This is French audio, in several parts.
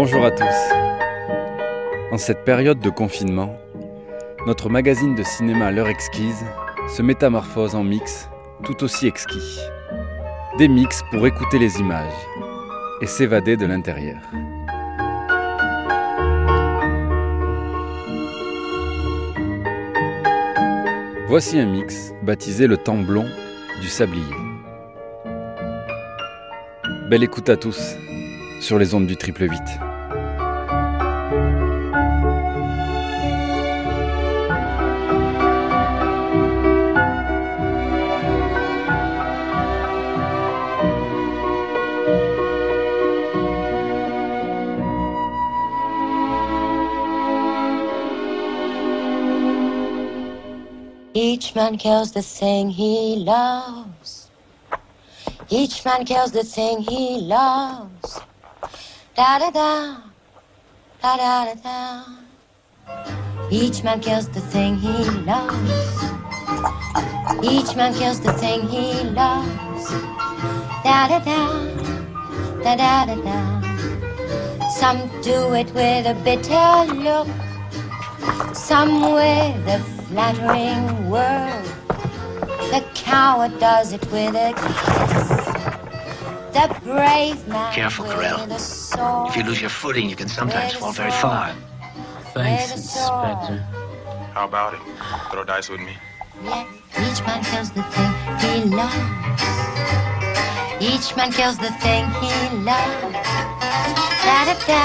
Bonjour à tous. En cette période de confinement, notre magazine de cinéma L'heure exquise se métamorphose en mix tout aussi exquis. Des mix pour écouter les images et s'évader de l'intérieur. Voici un mix baptisé le temps blond du sablier. Belle écoute à tous sur les ondes du triple 8. Each man kills the thing he loves. Each man kills the thing he loves. Da da da, da da da da. Each man kills the thing he loves. Each man kills the thing he loves. Da da da, da da da da. Some do it with a bitter look. Some with a flattering word. The coward does it with a kiss. The brave man Careful, with Corell. If you lose your footing, you can sometimes fall very far. Thanks, With a sword. Inspector. How about it? Throw dice with me. Yeah, each man kills the thing he loves. Each man kills the thing he loves. Da da da,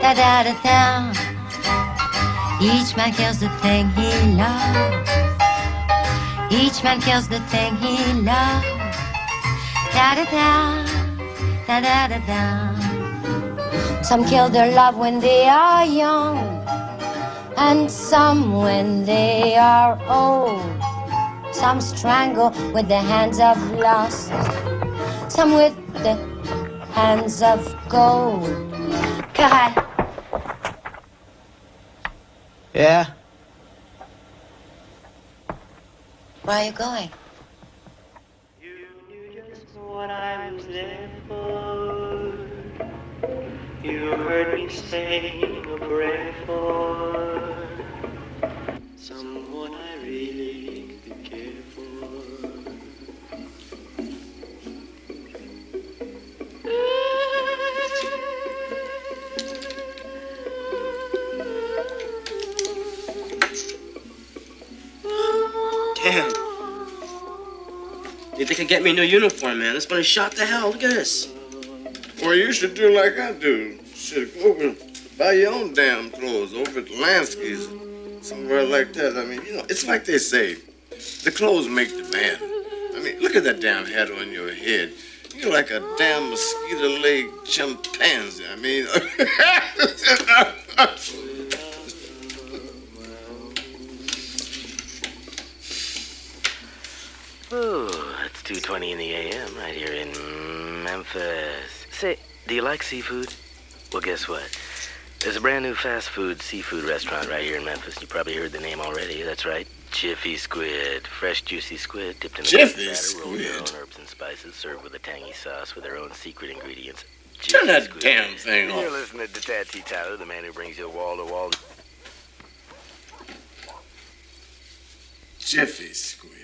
da da da da. Each man kills the thing he loves. Each man kills the thing he loves. Da da da, da da da da. Some kill their love when they are young and some when they are old. Some strangle with the hands of lust, some with the hands of gold. God, Yeah? where are you going? You knew just what I was there for. You heard me saying a prayer for someone I Damn. Need they could get me a new uniform, man. This is shot to hell. Look at this. Well, you should do like I do. Should go over and buy your own damn clothes over at Lansky's, somewhere like that. I mean, you know, it's like they say, the clothes make the man. I mean, look at that damn hat on your head. You're like a damn mosquito leg chimpanzee. I mean, Ooh, it's 2.20 in the a.m. right here in Memphis. Say, do you like seafood? Well, guess what? There's a brand new fast food seafood restaurant right here in Memphis. You probably heard the name already. That's right. Jiffy Squid. Fresh, juicy squid dipped in a Jiffy batter, rolled with their own herbs and spices, served with a tangy sauce with their own secret ingredients. turn Jiffy that Squid. damn thing You're off. listening to Tattoo Tyler, the man who brings you wall to wall. Jiffy Squid.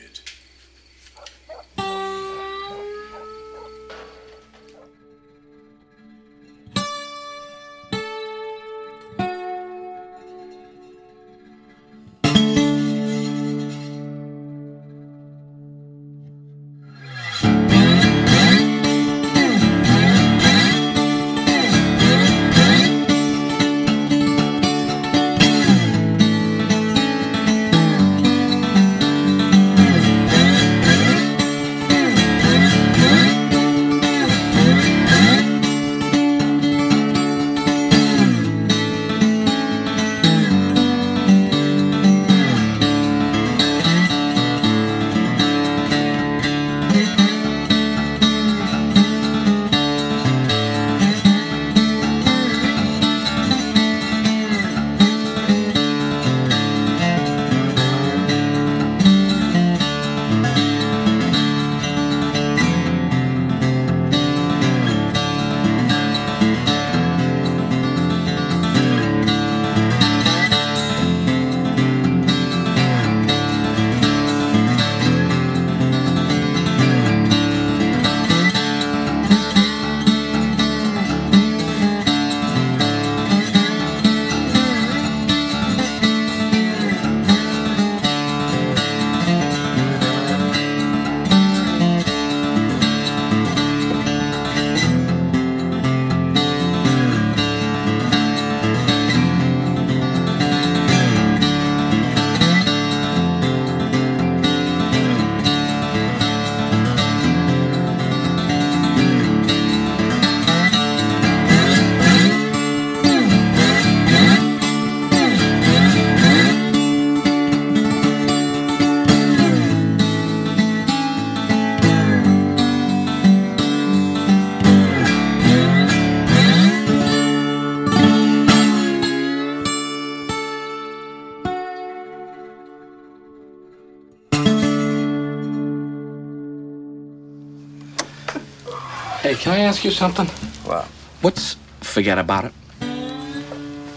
Hey, can I ask you something? What? What's forget about it?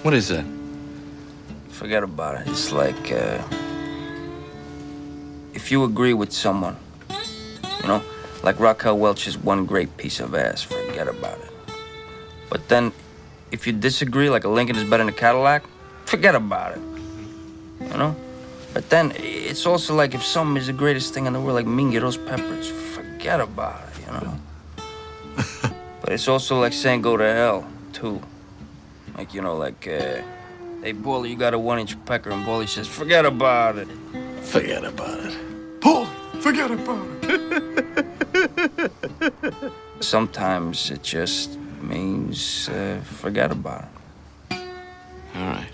What is that? Forget about it. It's like uh, if you agree with someone, you know, like Raquel Welch is one great piece of ass. Forget about it. But then, if you disagree, like a Lincoln is better than a Cadillac, forget about it. You know. But then it's also like if something is the greatest thing in the world, like Mingiros peppers, forget about it. You know. But it's also like saying go to hell too. Like you know, like. Uh, Hey, Bully, you got a one inch pecker, and Bully says, forget about it. Forget about it. Paul, forget about it. Sometimes it just means uh, forget about it. All right.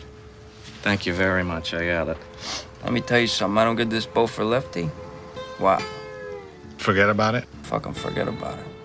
Thank you very much. I got it. Let me tell you something. I don't get this bow for Lefty. Wow. Forget about it? Fucking forget about it.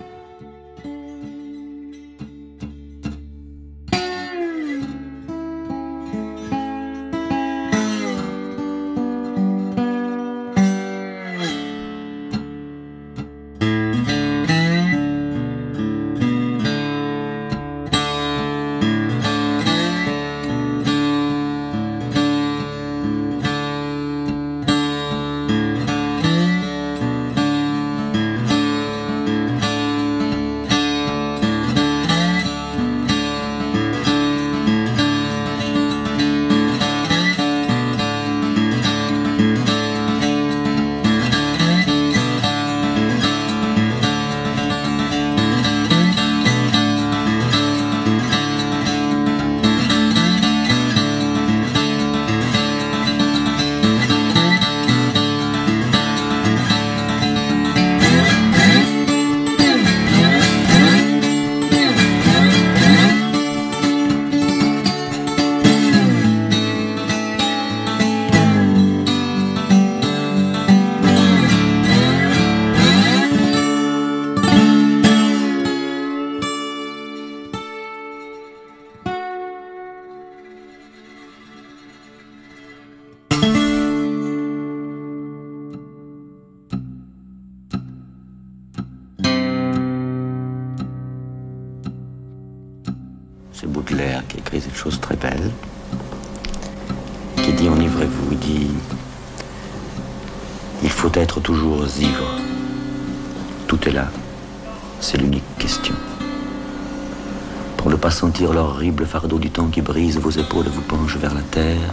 L'horrible fardeau du temps qui brise vos épaules vous penche vers la terre,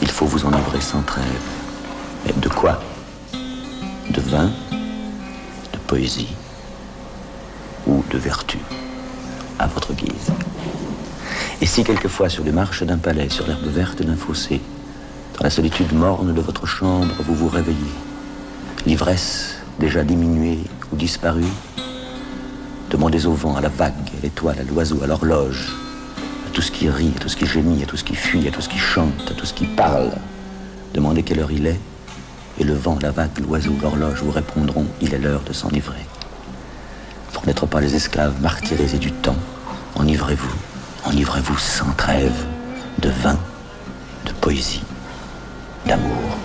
il faut vous enivrer sans trêve. Mais de quoi De vin, de poésie ou de vertu à votre guise. Et si quelquefois sur les marches d'un palais, sur l'herbe verte d'un fossé, dans la solitude morne de votre chambre, vous vous réveillez, l'ivresse déjà diminuée ou disparue, demandez au vent, à la vague, à l'étoile, à l'oiseau, à l'horloge, à tout ce qui rit, à tout ce qui gémit, à tout ce qui fuit, à tout ce qui chante, à tout ce qui parle. Demandez quelle heure il est, et le vent, la vague, l'oiseau, l'horloge vous répondront, il est l'heure de s'enivrer. Pour n'être pas les esclaves martyrisés du temps, enivrez-vous, enivrez-vous sans trêve de vin, de poésie, d'amour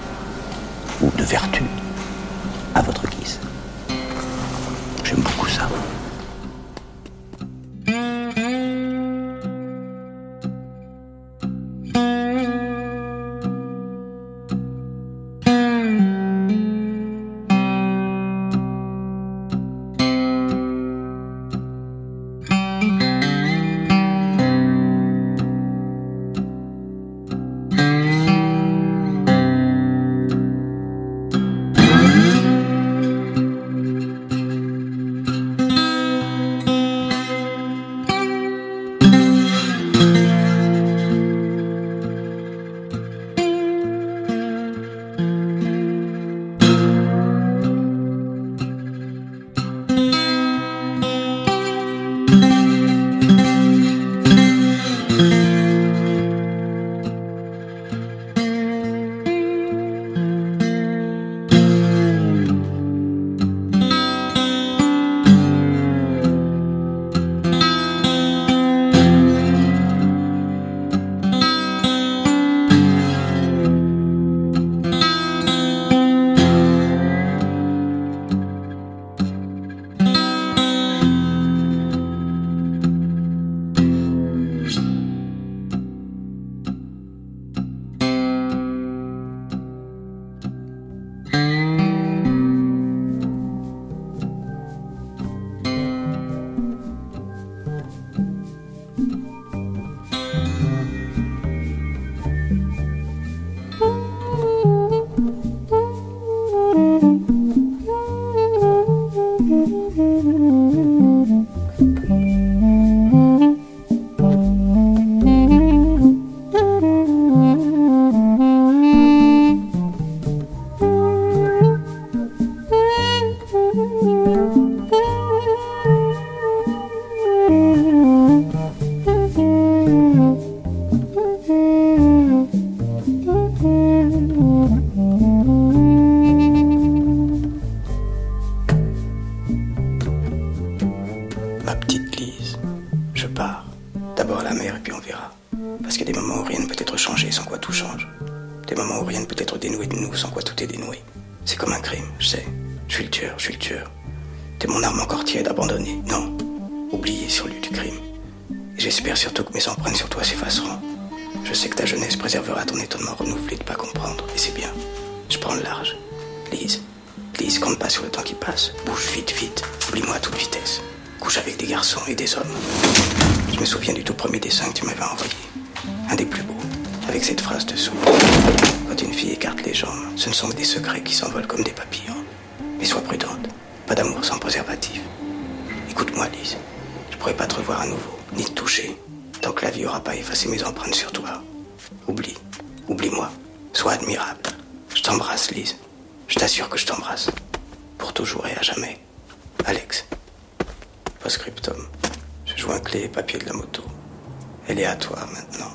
ou de vertu, à votre guise. J'aime beaucoup ça. J'espère surtout que mes empreintes sur toi s'effaceront. Je sais que ta jeunesse préservera ton étonnement renouvelé de pas comprendre. Et c'est bien. Je prends le large. Lise. Lise, compte pas sur le temps qui passe. Bouge vite, vite. Oublie-moi à toute vitesse. Couche avec des garçons et des hommes. Je me souviens du tout premier dessin que tu m'avais envoyé. Un des plus beaux. Avec cette phrase dessous. Quand une fille écarte les jambes, ce ne sont que des secrets qui s'envolent comme des papillons. Mais sois prudente. Pas d'amour sans préservatif. Écoute-moi, Lise. Je pourrais pas te revoir à nouveau, ni te toucher, tant que la vie aura pas effacé mes empreintes sur toi. Oublie. Oublie-moi. Sois admirable. Je t'embrasse, Lise. Je t'assure que je t'embrasse. Pour toujours et à jamais. Alex. Postscriptum. Je joins clé et papier de la moto. Elle est à toi maintenant.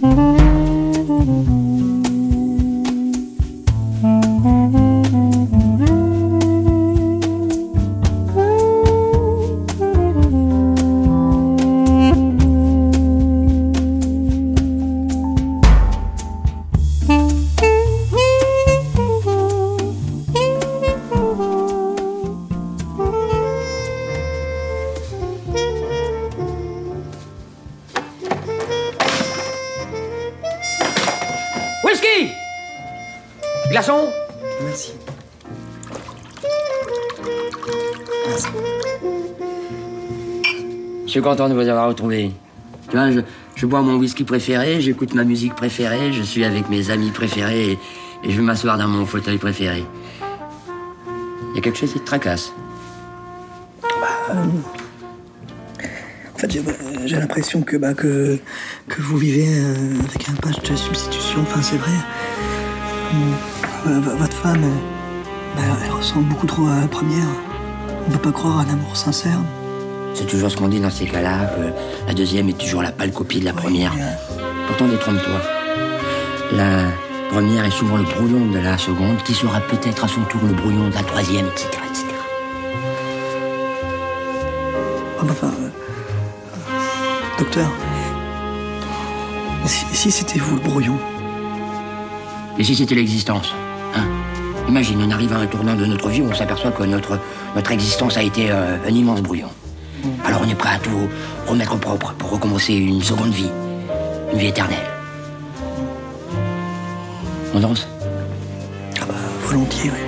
Whisky suis content de vous avoir retrouvé. Tu vois, je, je bois mon whisky préféré, j'écoute ma musique préférée, je suis avec mes amis préférés et, je vais m'asseoir dans mon fauteuil préféré. Il y a quelque chose qui te tracasse. Euh, En fait, j'ai j'ai l'impression que, bah, que, que vous vivez euh, avec un patch de substitution. Enfin, c'est vrai. Euh, votre femme, euh, bah, elle ressemble beaucoup trop à la première. On peut pas croire à un amour sincère. C'est toujours ce qu'on dit dans ces cas-là, que la deuxième est toujours la pâle copie de la première. Pourtant, détrompe-toi. La première est souvent le brouillon de la seconde, qui sera peut-être à son tour le brouillon de la troisième, etc. etc. Ah, bah, Enfin, euh, docteur, si, si c'était vous le brouillon, Et si c'était l'existence hein? Imagine, on arrive à un tournant de notre vie où on s'aperçoit que notre, notre existence a été euh, un immense brouillon. Alors on est prêt à tout remettre au propre pour recommencer une seconde vie, une vie éternelle. On danse? Volontiers, oui.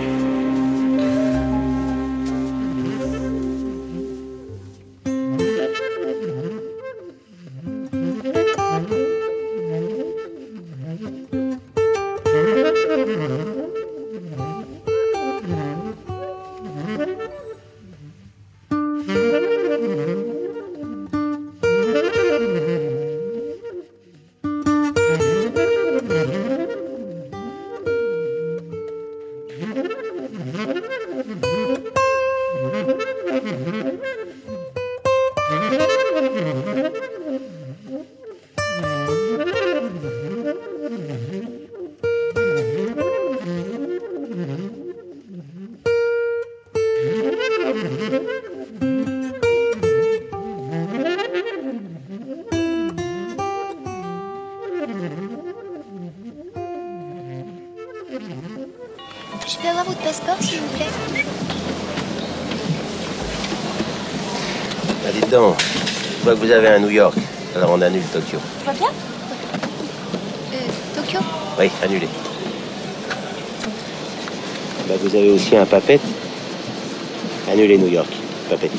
Vous avez un New York. Alors on annule Tokyo. Vois bien? Euh, Tokyo? Oui, annulé. Bah, vous avez aussi un papette. Annulé New York. Papette.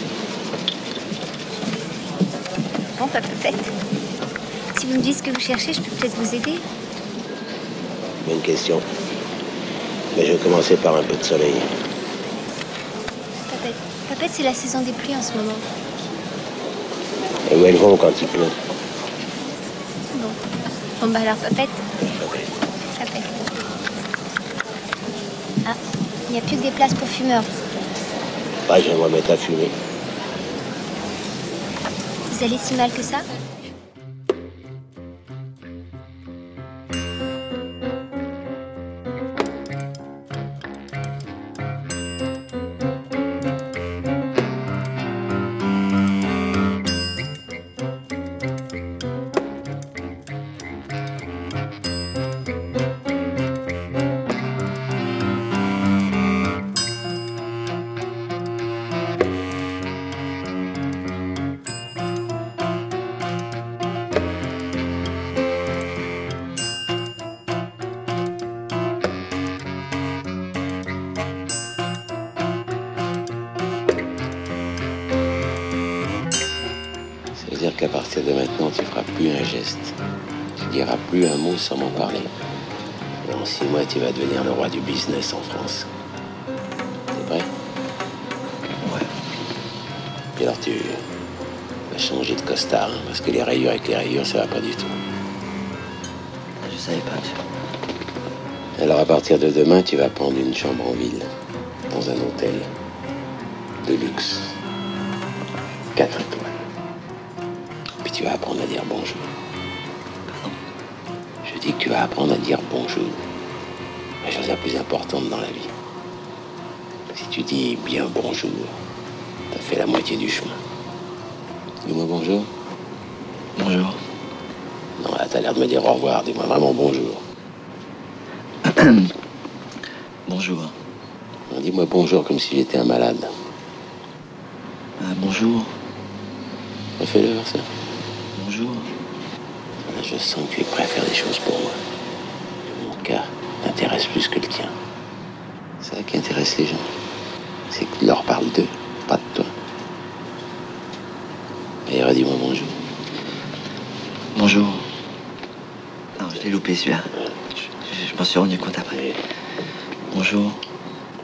Bon, pas peut-être. Si vous me dites ce que vous cherchez, je peux peut-être vous aider. Bonne question. Mais je vais commencer par un peu de soleil. Papette. Papette, c'est la saison des pluies en ce moment. Et où elles vont quand il pleut? Bon. Bon, bah alors, Papette. Papette. Ah, il n'y a plus que des places pour fumeurs. Bah, j'aimerais mettre à fumer. Vous allez si mal que ça? Qu'à partir de maintenant, tu feras plus un geste. Tu diras plus un mot sans m'en parler. Et en six mois, tu vas devenir le roi du business en France. T'es prêt Ouais. Puis alors tu vas changer de costard, hein, parce que les rayures avec les rayures, ça va pas du tout. Je savais pas. Alors à partir de demain, tu vas prendre une chambre en ville, dans un hôtel de luxe. Quatre étoiles. Tu vas apprendre à dire bonjour. Je dis que tu vas apprendre à dire bonjour. La chose la plus importante dans la vie. Si tu dis bien bonjour, t'as fait la moitié du chemin. Dis-moi bonjour. Bonjour. Non, là, t'as l'air de me dire au revoir. Dis-moi vraiment bonjour. Bonjour. Dis-moi bonjour comme si j'étais un malade. Ah, bonjour. Refais-le, ça. Bonjour. Je sens que tu es prêt à faire des choses pour moi. Mon cas t'intéresse plus que le tien. C'est ça qui intéresse les gens. C'est que tu leur parles d'eux, pas de toi. Et redis-moi bonjour. Bonjour. Non, je l'ai loupé celui-là. Je, je m'en suis rendu compte après. Bonjour.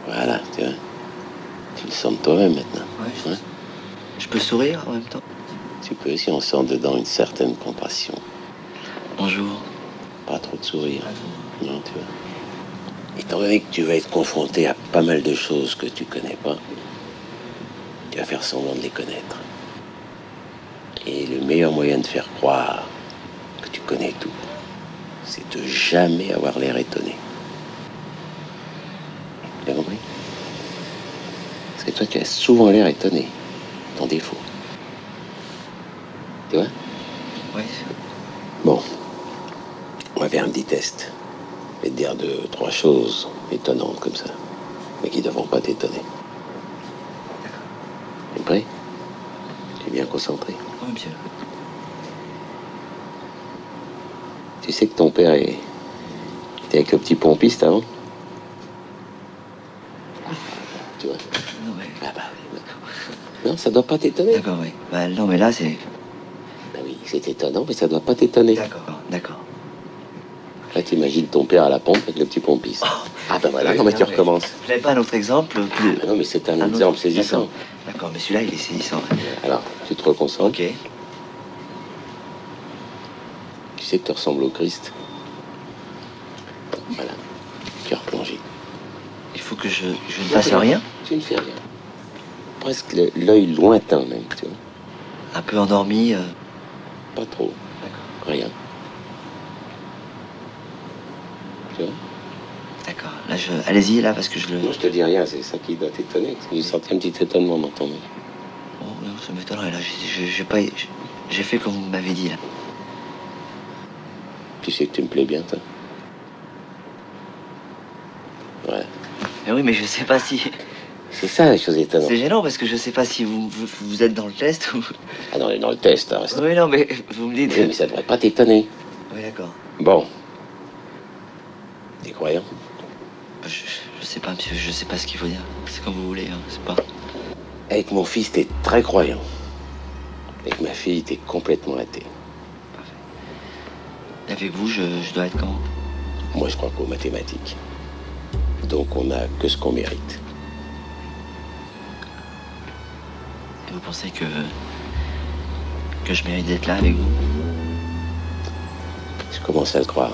Voilà, tu vois. Tu le sens de toi-même maintenant. Ouais. Je peux sourire en même temps Tu peux si on sent dedans une certaine compassion. Bonjour. Pas trop de sourire. Non, tu vois. Étant donné que tu vas être confronté à pas mal de choses que tu connais pas, tu vas faire semblant de les connaître. Et le meilleur moyen de faire croire que tu connais tout, c'est de jamais avoir l'air étonné. Tu as compris? Parce que toi, tu as souvent l'air étonné, ton défaut. Tu vois Oui. Bon, on va faire un petit test. Je vais te dire deux, trois choses étonnantes comme ça, mais qui ne devront pas t'étonner. Tu es prêt? Tu es bien concentré. Oui, monsieur. Tu sais que ton père est... était avec le petit pompiste avant? Tu vois? Non, mais... Ah bah oui. Non, ça doit pas t'étonner. D'accord, oui. Bah, non, mais là, c'est... C'est étonnant, mais ça doit pas t'étonner. D'accord, d'accord. Là, t'imagines ton père à la pompe avec le petit pompiste. ah bah voilà, non mais tu recommences. Vous n'avez pas un autre exemple. Ah non, mais c'est un, Un exemple autre saisissant. D'accord. Mais celui-là, il est saisissant. Alors, tu te reconcentres. Ok. Tu sais que tu ressembles au Christ. Voilà. Tu as replongé. Il faut que je, je ne fasse rien Tu ne fais rien. Presque l'œil lointain même, tu vois. Un peu endormi euh, Pas trop. Rien. Tu vois D'accord. Là, je... Allez-y, là, parce que je le... Je te dis rien, c'est ça qui doit t'étonner. J'ai senti un petit étonnement dans ton. Oh, non, ça m'étonnerait, là. J'ai- pas... j'ai- J'ai fait comme vous m'avez dit, là. Tu sais que tu me plais bien, toi Ouais. Mais oui, mais je sais pas si... C'est ça, la chose étonnante. C'est gênant, parce que je sais pas si vous, vous, vous êtes dans le test ou... Ah non, dans le test, hein, reste. Oui, non, mais vous me dites... Oui, mais ça devrait pas t'étonner. Oui, d'accord. Bon. T'es croyant Je, je sais pas, monsieur, je sais pas ce qu'il faut dire. C'est comme vous voulez, hein, c'est pas... Avec mon fils, t'es très croyant. Avec ma fille, t'es complètement athée. Avec vous, je, je dois être comment Moi, je crois qu'aux mathématiques. Donc, on a que ce qu'on mérite. Vous pensez que... que je mérite d'être là avec vous? Je commence à le croire.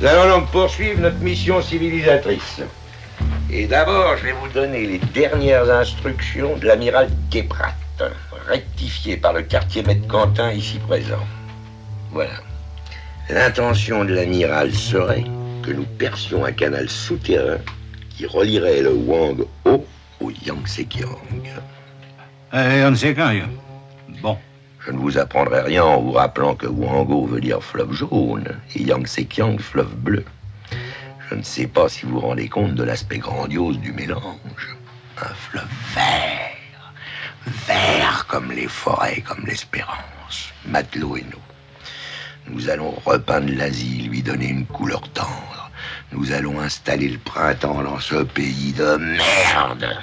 Nous allons donc poursuivre notre mission civilisatrice. Et d'abord, je vais vous donner les dernières instructions de l'amiral Képrat, rectifiées par le quartier maître Quentin ici présent. Voilà. L'intention de l'amiral serait que nous percions un canal souterrain qui relierait le Wang Ho au Yangtze-Kiang. Eh. Bon. Je ne vous apprendrai rien en vous rappelant que Wango veut dire fleuve jaune et Yangtze-Kiang fleuve bleu. Je ne sais pas si vous rendez compte de l'aspect grandiose du mélange. Un fleuve vert, vert comme les forêts, comme l'espérance, matelot et nous. Nous allons repeindre l'Asie, lui donner une couleur tendre. Nous allons installer le printemps dans ce pays de merde.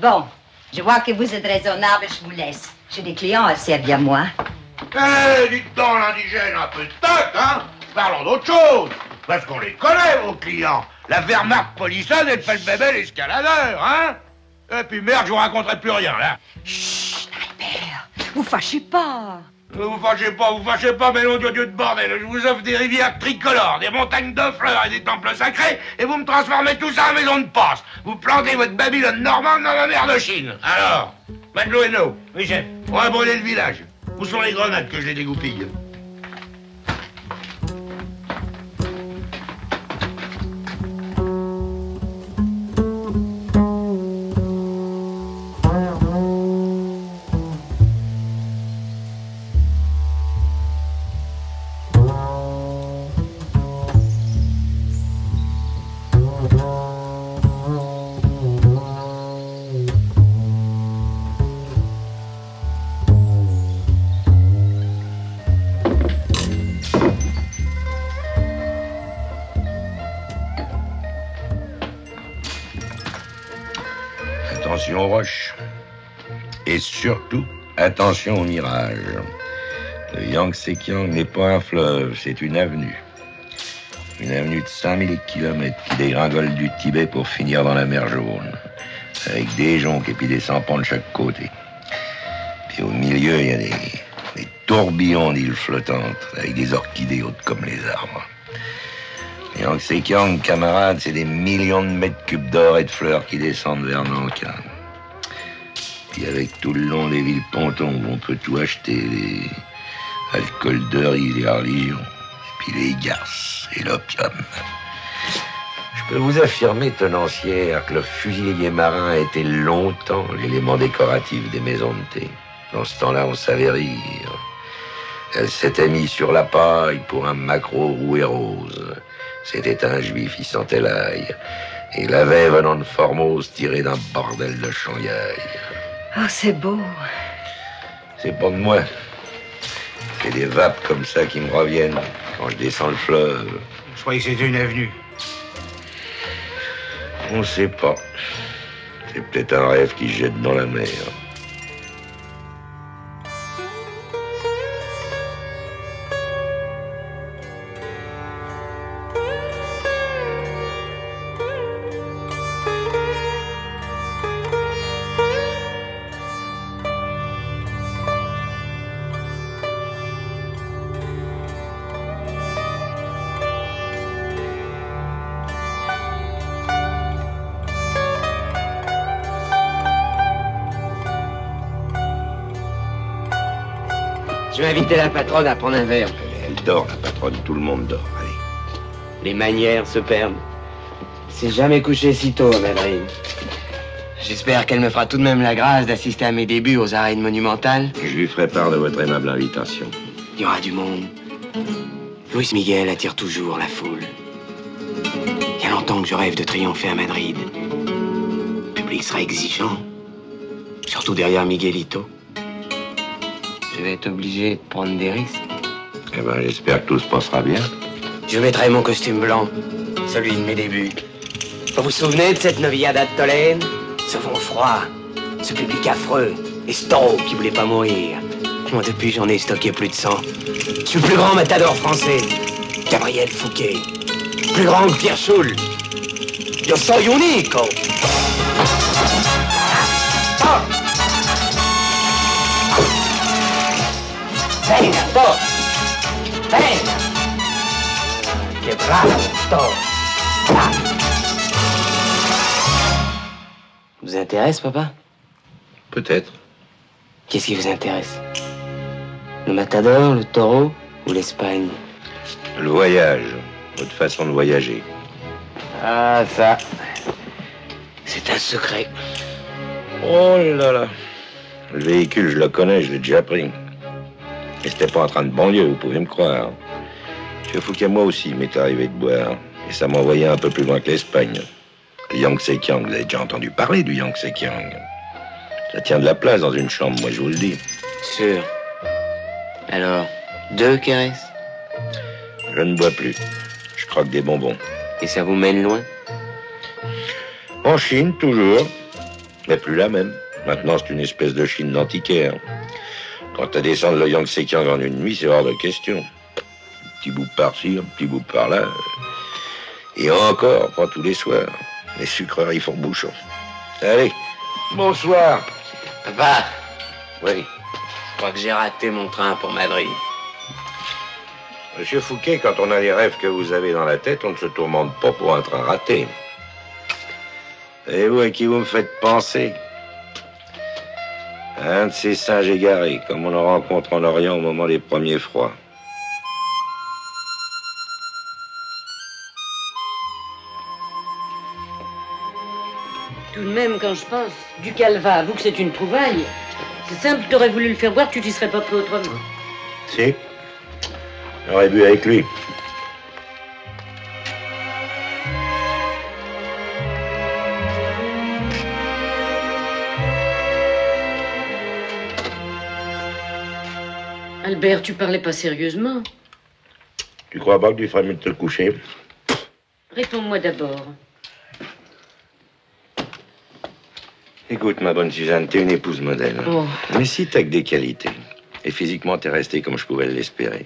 Bon, je vois que vous êtes raisonnable, je vous laisse. J'ai des clients à servir moi. Eh, dites donc l'indigène, un peu de tact, hein Parlons d'autre chose. Parce qu'on les connaît, vos clients. La Wehrmacht polissonne et le Feldwebel l'escaladeur, hein Et puis merde, je vous raconterai plus rien, là. Vous fâchez pas. Vous fâchez pas, vous fâchez pas, mais nom de Dieu de bordel. Je vous offre des rivières tricolores, des montagnes de fleurs et des temples sacrés, et vous me transformez tout ça en maison de passe. Vous plantez votre Babylone normande dans la mer de Chine. Alors, Matelot et No, oui chef, on va brûler le village. Où sont les grenades que je les dégoupille Attention aux roches. Et surtout, attention aux mirages. Le Yangtze-Kiang n'est pas un fleuve, c'est une avenue. Une avenue de 5000 km qui dégringole du Tibet pour finir dans la mer Jaune. Avec des joncs et puis des sampans de chaque côté. Puis au milieu, il y a des, des tourbillons d'îles flottantes avec des orchidées hautes comme les arbres. Le Yangtze-Kiang, camarades, c'est des millions de mètres cubes d'or et de fleurs qui descendent vers Nankin. Puis avec tout le long des villes pontons où on peut tout acheter, les alcools de riz, les religions, et puis les garces et l'opium. Je peux vous affirmer, tenancière, que le fusilier marin a été longtemps l'élément décoratif des maisons de thé. Dans ce temps-là, on savait rire. Elle s'était mise sur la paille pour un macro roux et rose. C'était un juif, il sentait l'ail. Et il avait venant de Formose tiré d'un bordel de Shanghai. Oh, c'est beau. C'est pas de moi. J'ai des vapes comme ça qui me reviennent quand je descends le fleuve. Je croyais que c'était une avenue. On sait pas. C'est peut-être un rêve qui se jette dans la mer. Inviter la patronne à prendre un verre. Elle dort, la patronne, tout le monde dort. Allez. Les manières se perdent. C'est jamais couché si tôt à Madrid. J'espère qu'elle me fera tout de même la grâce d'assister à mes débuts aux arènes monumentales. Je lui ferai part de votre aimable invitation. Il y aura du monde. Luis Miguel attire toujours la foule. Il y a longtemps que je rêve de triompher à Madrid. Le public sera exigeant. Surtout derrière Miguelito. Je vais être obligé de prendre des risques. Eh ben, j'espère que tout se passera bien. Je mettrai mon costume blanc, celui de mes débuts. Vous vous souvenez de cette novillada de Tolède Ce vent froid, ce public affreux, et Storo qui voulait pas mourir. Moi, depuis, j'en ai stocké plus de 100. Je suis le plus grand matador français. Gabriel Fouquet. Plus grand que Pierre Schul. Yo soy unico. Venga, todos. Venga. ¡Qué bravo, todos. Ah. Vous intéresse, papa? Peut-être. Qu'est-ce qui vous intéresse? Le matador, le taureau ou l'Espagne? Le voyage, votre façon de voyager. Ah, ça. C'est un secret. Oh là là. Le véhicule, je le connais, je l'ai déjà pris. Et c'était pas en train de banlieue, vous pouvez me croire. Monsieur Fouquet, moi aussi, il m'est arrivé de boire. Et ça m'envoyait un peu plus loin que l'Espagne. Le Yangtze Kiang, vous avez déjà entendu parler du Yangtze Kiang. Ça tient de la place dans une chambre, moi je vous le dis. Sûr. Alors, deux caresses? Je ne bois plus. Je croque des bonbons. Et ça vous mène loin? En Chine, toujours. Mais plus la même. Maintenant, c'est une espèce de Chine d'antiquaire. Quant à descendre le Yangtze Kiang en une nuit, c'est hors de question. Un petit bout par-ci, un petit bout par-là. Et encore, pas tous les soirs. Les sucreries font bouchon. Allez, bonsoir. Papa, Oui. je crois que j'ai raté mon train pour Madrid. Monsieur Fouquet, quand on a les rêves que vous avez dans la tête, on ne se tourmente pas pour un train raté. Et vous, à qui vous me faites penser? Un de ces singes égarés, comme on en rencontre en Orient au moment des premiers froids. Tout de même, quand je pense, du calva, avoue que c'est une trouvaille. C'est simple, t'aurais voulu le faire boire, tu t'y serais pas pris autrement. Si J'aurais bu avec lui. Albert, tu parlais pas sérieusement. Tu crois pas que tu ferais mieux de te coucher? Réponds-moi d'abord. Écoute, ma bonne Suzanne, t'es une épouse modèle. Oh. Mais si t'as que des qualités, et physiquement t'es restée comme je pouvais l'espérer,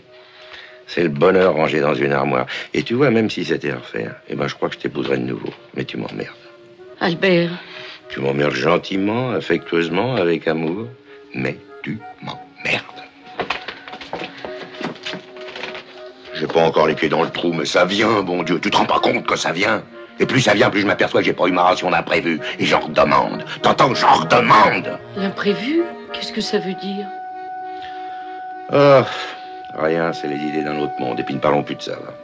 c'est le bonheur rangé dans une armoire. Et tu vois, même si c'était à refaire, eh ben je crois que je t'épouserais de nouveau. Mais tu m'emmerdes. Albert, Tu m'emmerdes gentiment, affectueusement, avec amour, mais tu m'emmerdes. J'ai pas encore les pieds dans le trou, mais ça vient, bon Dieu. Tu te rends pas compte que ça vient? Et plus ça vient, plus je m'aperçois que j'ai pas eu ma ration d'imprévu. Et j'en redemande. T'entends? J'en redemande l'imprévu? Qu'est-ce que ça veut dire? Oh, rien, c'est les idées d'un autre monde. Et puis ne parlons plus de ça, va.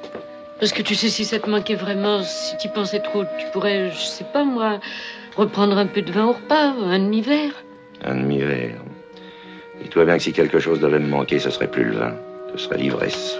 Parce que tu sais, si ça te manquait vraiment, si tu pensais trop, tu pourrais, je sais pas moi, reprendre un peu de vin au repas, un demi-verre. Un demi-verre. Dis-toi bien que si quelque chose devait me manquer, ce serait plus le vin. ce serait l'ivresse.